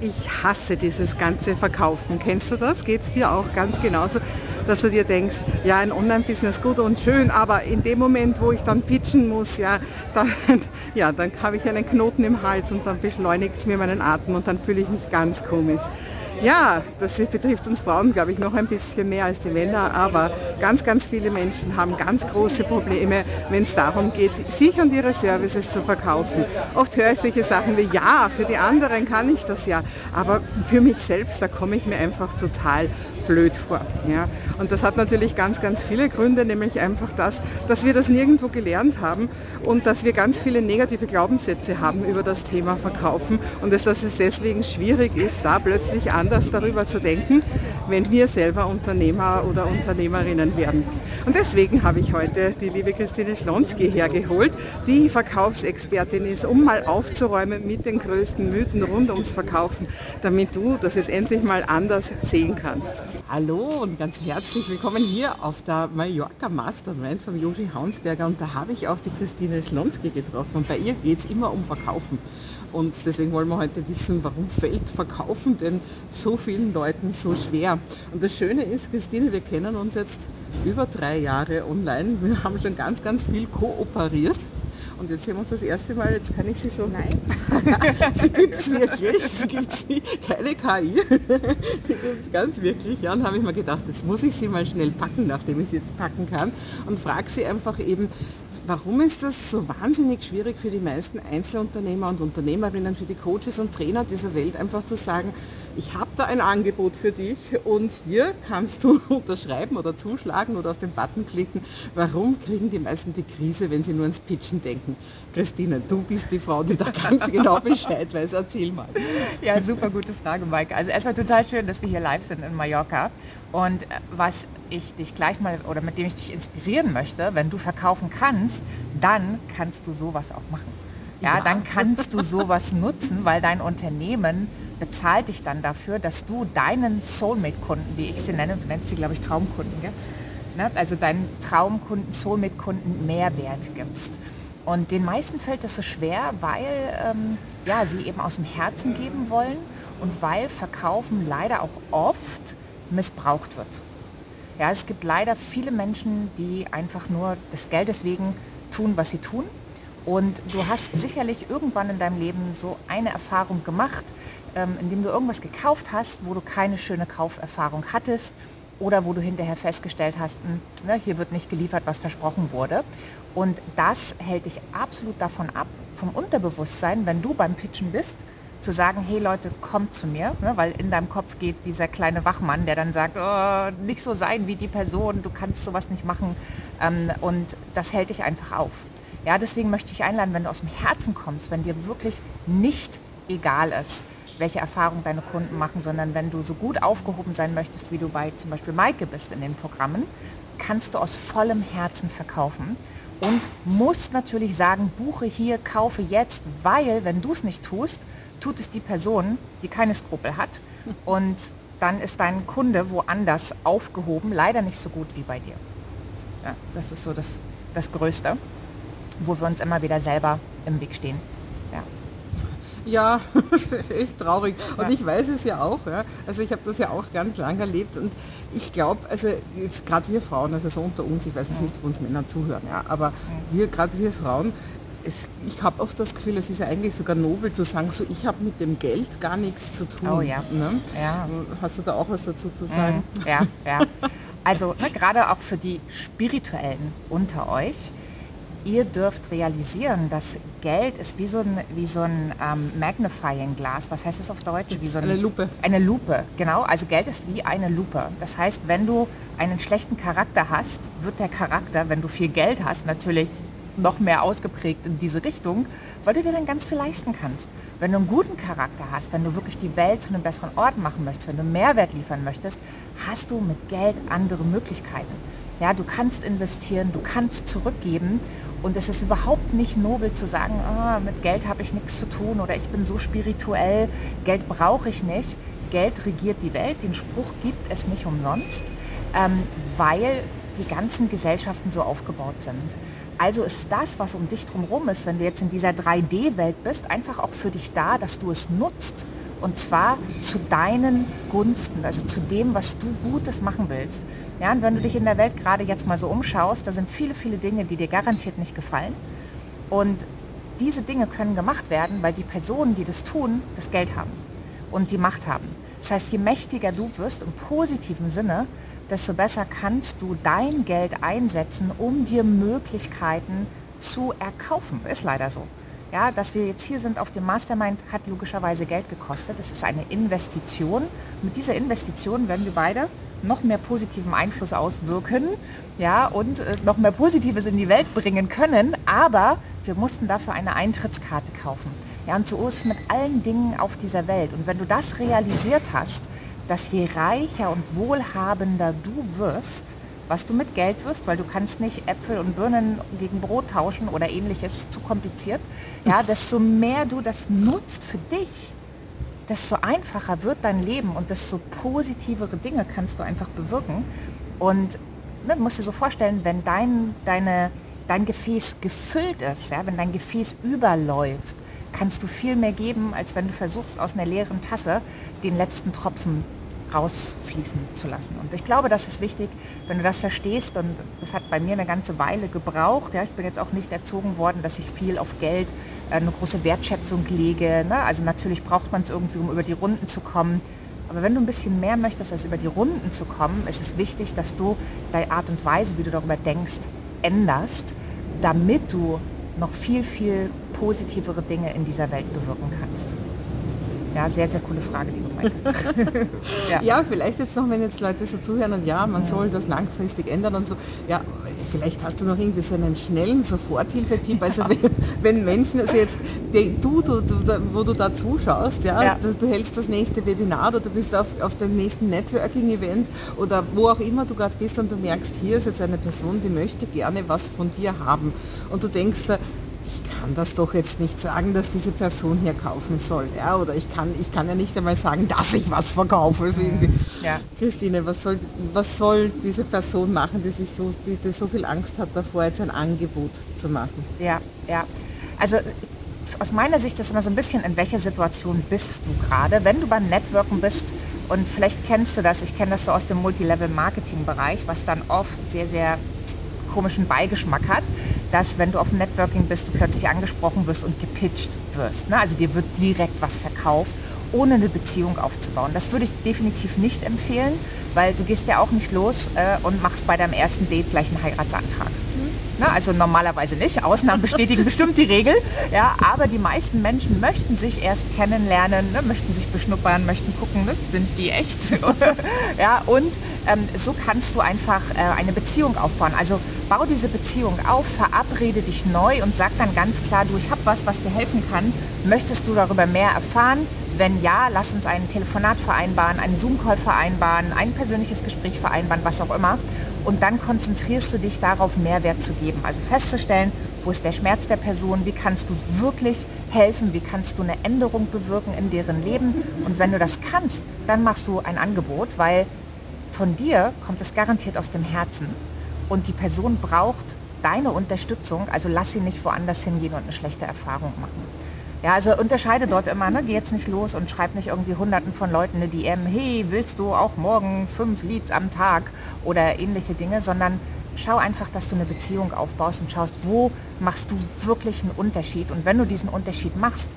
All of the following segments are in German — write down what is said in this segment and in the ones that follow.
ich hasse dieses ganze Verkaufen. Kennst du das? Geht es dir auch ganz genauso, dass du dir denkst, ja, ein Online-Business gut und schön, aber in dem Moment, wo ich dann pitchen muss, ja, dann, ja, dann habe ich einen Knoten im Hals und dann beschleunigt es mir meinen Atem und dann fühle ich mich ganz komisch. Ja, das betrifft uns Frauen, glaube ich, noch ein bisschen mehr als die Männer, aber ganz, ganz viele Menschen haben ganz große Probleme, wenn es darum geht, sich und ihre Services zu verkaufen. Oft höre ich solche Sachen wie, ja, für die anderen kann ich das ja, aber für mich selbst, da komme ich mir einfach total blöd vor. Ja. Und das hat natürlich ganz, ganz viele Gründe, nämlich einfach das, dass wir das nirgendwo gelernt haben und dass wir ganz viele negative Glaubenssätze haben über das Thema Verkaufen und dass es deswegen schwierig ist, da plötzlich anders darüber zu denken, wenn wir selber Unternehmer oder Unternehmerinnen werden. Und deswegen habe ich heute die liebe Christine Schlonski hergeholt, die Verkaufsexpertin ist, um mal aufzuräumen mit den größten Mythen rund ums Verkaufen, damit du das jetzt endlich mal anders sehen kannst. Hallo und ganz herzlich willkommen hier auf der Mallorca Mastermind vom Joshi Haunsberger. Und da habe ich auch die Christine Schlonski getroffen. Und bei ihr geht es immer um Verkaufen. Und deswegen wollen wir heute wissen, warum fällt Verkaufen denn so vielen Leuten so schwer. Und das Schöne ist, Christine, wir kennen uns jetzt über drei Jahre online, wir haben schon ganz, ganz viel kooperiert und jetzt sehen wir uns das erste Mal, jetzt kann ich sie so... Nein. sie gibt es wirklich, sie gibt es nicht, keine KI. sie gibt es ganz wirklich. Ja, und habe ich mir gedacht, jetzt muss ich sie mal schnell packen, nachdem ich sie jetzt packen kann. Und frage sie einfach eben, Warum ist das so wahnsinnig schwierig für die meisten Einzelunternehmer und Unternehmerinnen, für die Coaches und Trainer dieser Welt einfach zu sagen, ich habe da ein Angebot für dich und hier kannst du unterschreiben oder zuschlagen oder auf den Button klicken. Warum kriegen die meisten die Krise, wenn sie nur ans Pitchen denken? Christine, du bist die Frau, die da ganz genau Bescheid weiß. Erzähl mal. Ja, super gute Frage, Mike. Also erstmal total schön, dass wir hier live sind in Mallorca. Und äh, was ich dich gleich mal oder mit dem ich dich inspirieren möchte, wenn du verkaufen kannst, dann kannst du sowas auch machen. Ja, ja. dann kannst du sowas nutzen, weil dein Unternehmen bezahlt dich dann dafür, dass du deinen Soulmate-Kunden, wie ich sie nenne, du nennst sie, glaube ich, Traumkunden, gell? Ne? also deinen Traumkunden, Soulmate-Kunden Mehrwert gibst. Und den meisten fällt das so schwer, weil ähm, ja, sie eben aus dem Herzen geben wollen und weil Verkaufen leider auch oft missbraucht wird. Ja, es gibt leider viele Menschen, die einfach nur des Geldes wegen tun, was sie tun. Und du hast sicherlich irgendwann in deinem Leben so eine Erfahrung gemacht, ähm, indem du irgendwas gekauft hast, wo du keine schöne Kauferfahrung hattest oder wo du hinterher festgestellt hast, mh, hm, ne, hier wird nicht geliefert, was versprochen wurde. Und das hält dich absolut davon ab, vom Unterbewusstsein, wenn du beim Pitchen bist, zu sagen, hey Leute, kommt zu mir, ne, weil in deinem Kopf geht dieser kleine Wachmann, der dann sagt, oh, nicht so sein wie die Person, du kannst sowas nicht machen ähm, und das hält dich einfach auf. Ja, deswegen möchte ich einladen, wenn du aus dem Herzen kommst, wenn dir wirklich nicht egal ist, welche Erfahrungen deine Kunden machen, sondern wenn du so gut aufgehoben sein möchtest, wie du bei zum Beispiel Maike bist in den Programmen, kannst du aus vollem Herzen verkaufen und musst natürlich sagen, buche hier, kaufe jetzt, weil wenn du es nicht tust, tut es die Person, die keine Skrupel hat und dann ist dein Kunde woanders aufgehoben, leider nicht so gut wie bei dir. Ja, das ist so das, das Größte, wo wir uns immer wieder selber im Weg stehen. Ja. Ja, echt traurig. Und ja. ich weiß es ja auch. Ja. Also ich habe das ja auch ganz lange erlebt und ich glaube, also jetzt gerade wir Frauen, also so unter uns, ich weiß es nicht, ob uns Männer zuhören, ja, aber wir, gerade wir Frauen, es, ich habe oft das Gefühl, es ist ja eigentlich sogar nobel zu sagen, so ich habe mit dem Geld gar nichts zu tun. Oh ja. Ne? ja. Hast du da auch was dazu zu sagen? Mm, ja, ja. Also ne, gerade auch für die Spirituellen unter euch, ihr dürft realisieren, dass Geld ist wie so ein, wie so ein ähm, Magnifying Glas. Was heißt das auf Deutsch? Wie so ein, eine Lupe. Eine Lupe, genau. Also Geld ist wie eine Lupe. Das heißt, wenn du einen schlechten Charakter hast, wird der Charakter, wenn du viel Geld hast, natürlich noch mehr ausgeprägt in diese Richtung, weil du dir dann ganz viel leisten kannst. Wenn du einen guten Charakter hast, wenn du wirklich die Welt zu einem besseren Ort machen möchtest, wenn du Mehrwert liefern möchtest, hast du mit Geld andere Möglichkeiten. Ja, du kannst investieren, du kannst zurückgeben und es ist überhaupt nicht nobel zu sagen, oh, mit Geld habe ich nichts zu tun oder ich bin so spirituell, Geld brauche ich nicht. Geld regiert die Welt, den Spruch gibt es nicht umsonst, ähm, weil die ganzen Gesellschaften so aufgebaut sind. Also ist das, was um dich drumherum ist, wenn du jetzt in dieser 3D-Welt bist, einfach auch für dich da, dass du es nutzt Und zwar zu deinen Gunsten, also zu dem, was du Gutes machen willst. Ja, und wenn du dich in der Welt gerade jetzt mal so umschaust, da sind viele, viele Dinge, die dir garantiert nicht gefallen. Und diese Dinge können gemacht werden, weil die Personen, die das tun, das Geld haben und die Macht haben. Das heißt, je mächtiger du wirst im positiven Sinne, desto besser kannst du dein Geld einsetzen, um dir Möglichkeiten zu erkaufen. Ist leider so. Ja, dass wir jetzt hier sind auf dem Mastermind hat logischerweise Geld gekostet. Das ist eine Investition. Mit dieser Investition werden wir beide noch mehr positiven Einfluss auswirken ja, und äh, noch mehr Positives in die Welt bringen können. Aber wir mussten dafür eine Eintrittskarte kaufen. Ja, und so ist es mit allen Dingen auf dieser Welt. Und wenn du das realisiert hast, dass je reicher und wohlhabender du wirst, was du mit Geld wirst, weil du kannst nicht Äpfel und Birnen gegen Brot tauschen oder ähnliches, zu kompliziert, ja, desto mehr du das nutzt für dich, desto einfacher wird dein Leben und desto positivere Dinge kannst du einfach bewirken. Und ne, du musst dir so vorstellen, wenn dein, deine, dein Gefäß gefüllt ist, ja, wenn dein Gefäß überläuft, kannst du viel mehr geben, als wenn du versuchst, aus einer leeren Tasse den letzten Tropfen rausfließen zu lassen. Und ich glaube, das ist wichtig, wenn du das verstehst. Und das hat bei mir eine ganze Weile gebraucht. Ja, ich bin jetzt auch nicht erzogen worden, dass ich viel auf Geld, äh, eine große Wertschätzung lege. Ne? Also natürlich braucht man es irgendwie, um über die Runden zu kommen. Aber wenn du ein bisschen mehr möchtest, als über die Runden zu kommen, ist es wichtig, dass du deine Art und Weise, wie du darüber denkst, änderst, damit du noch viel, viel positivere Dinge in dieser Welt bewirken kannst. Ja, sehr, sehr coole Frage, liebe Maike. ja. ja. vielleicht jetzt noch, wenn jetzt Leute so zuhören und ja, man ja. soll das langfristig ändern und so. Ja, vielleicht hast du noch irgendwie so einen schnellen Soforthilfetipp. Also wenn, wenn, Menschen, also jetzt die, du, du, du, wo du da zuschaust, ja. Du, du, hältst das nächste Webinar oder du bist auf, auf dem nächsten Networking-Event oder wo auch immer du gerade bist und du merkst, hier ist jetzt eine Person, die möchte gerne was von dir haben. Und du denkst, kann das doch jetzt nicht sagen, dass diese Person hier kaufen soll. Ja? Oder ich kann, ich kann ja nicht einmal sagen, dass ich was verkaufe. Also. Ja. Christine, was soll, was soll diese Person machen, die, sich so, die, die so viel Angst hat davor, jetzt ein Angebot zu machen? Ja, ja. Also aus meiner Sicht ist immer so ein bisschen, in welcher Situation bist du gerade. Wenn du beim Networken bist, und vielleicht kennst du das, ich kenne das so aus dem Multilevel-Marketing-Bereich, was dann oft sehr, sehr komischen Beigeschmack hat, dass wenn du auf dem Networking bist, du plötzlich angesprochen wirst und gepitcht wirst. Ne? Also dir wird direkt was verkauft, ohne eine Beziehung aufzubauen. Das würde ich definitiv nicht empfehlen, weil du gehst ja auch nicht los äh, und machst bei deinem ersten Date gleich einen Heiratsantrag. Ne? Also normalerweise nicht. Ausnahmen bestätigen bestimmt die Regel. Ja, aber die meisten Menschen möchten sich erst kennenlernen, ne? möchten sich beschnuppern, möchten gucken, ne? sind die echt. ja, und ähm, so kannst du einfach äh, eine Beziehung aufbauen. Also bau diese Beziehung auf, verabrede dich neu und sag dann ganz klar, du, ich habe was, was dir helfen kann. Möchtest du darüber mehr erfahren? Wenn ja, lass uns ein Telefonat vereinbaren, einen Zoom-Call vereinbaren, ein persönliches Gespräch vereinbaren, was auch immer. Und dann konzentrierst du dich darauf, Mehrwert zu geben. Also festzustellen, wo ist der Schmerz der Person, wie kannst du wirklich helfen, wie kannst du eine Änderung bewirken in deren Leben. Und wenn du das kannst, dann machst du ein Angebot, weil von dir kommt es garantiert aus dem Herzen und die Person braucht deine Unterstützung, also lass sie nicht woanders hingehen und eine schlechte Erfahrung machen. Ja, also unterscheide dort immer, ne? geh jetzt nicht los und schreib nicht irgendwie hunderten von Leuten eine DM, hey, willst du auch morgen fünf Leads am Tag oder ähnliche Dinge, sondern schau einfach, dass du eine Beziehung aufbaust und schaust, wo machst du wirklich einen Unterschied. Und wenn du diesen Unterschied machst,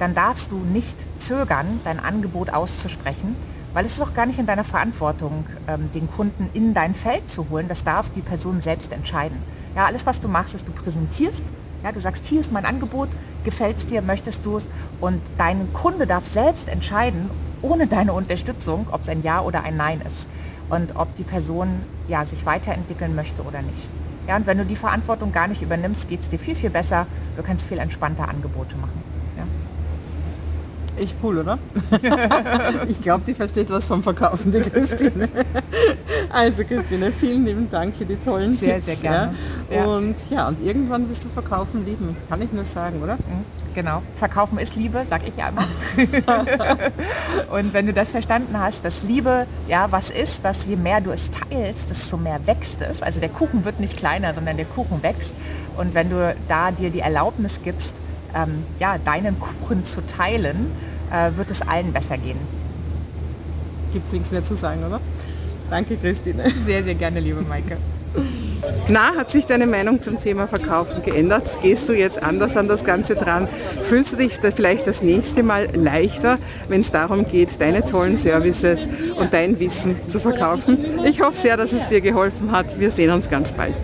dann darfst du nicht zögern, dein Angebot auszusprechen, weil es ist auch gar nicht in deiner Verantwortung, ähm, den Kunden in dein Feld zu holen. Das darf die Person selbst entscheiden. Ja, alles, was du machst, ist, du präsentierst. Ja, du sagst, hier ist mein Angebot, gefällt es dir, möchtest du es? Und dein Kunde darf selbst entscheiden, ohne deine Unterstützung, ob es ein Ja oder ein Nein ist. Und ob die Person ja, sich weiterentwickeln möchte oder nicht. Ja, und wenn du die Verantwortung gar nicht übernimmst, geht es dir viel, viel besser. Du kannst viel entspannter Angebote machen. Echt cool, oder? ich glaube, die versteht was vom Verkaufen, die Christine. Also Christine, vielen lieben Dank für die tollen sehr, Tipps. Sehr, sehr gerne. Ja. Und ja, und irgendwann wirst du Verkaufen lieben, kann ich nur sagen, oder? Mhm, genau. Verkaufen ist Liebe, sag ich ja immer. und wenn du das verstanden hast, dass Liebe ja was ist, was je mehr du es teilst, desto mehr wächst es. Also der Kuchen wird nicht kleiner, sondern der Kuchen wächst. Und wenn du da dir die Erlaubnis gibst, ähm, ja, deinen Kuchen zu teilen, äh, wird es allen besser gehen. Gibt es nichts mehr zu sagen, oder? Danke, Christine. Sehr, sehr gerne, liebe Maike. Na, hat sich deine Meinung zum Thema Verkaufen geändert? Gehst du jetzt anders an das Ganze dran? Fühlst du dich da vielleicht das nächste Mal leichter, wenn es darum geht, deine tollen Services und dein Wissen zu verkaufen? Ich hoffe sehr, dass es dir geholfen hat. Wir sehen uns ganz bald.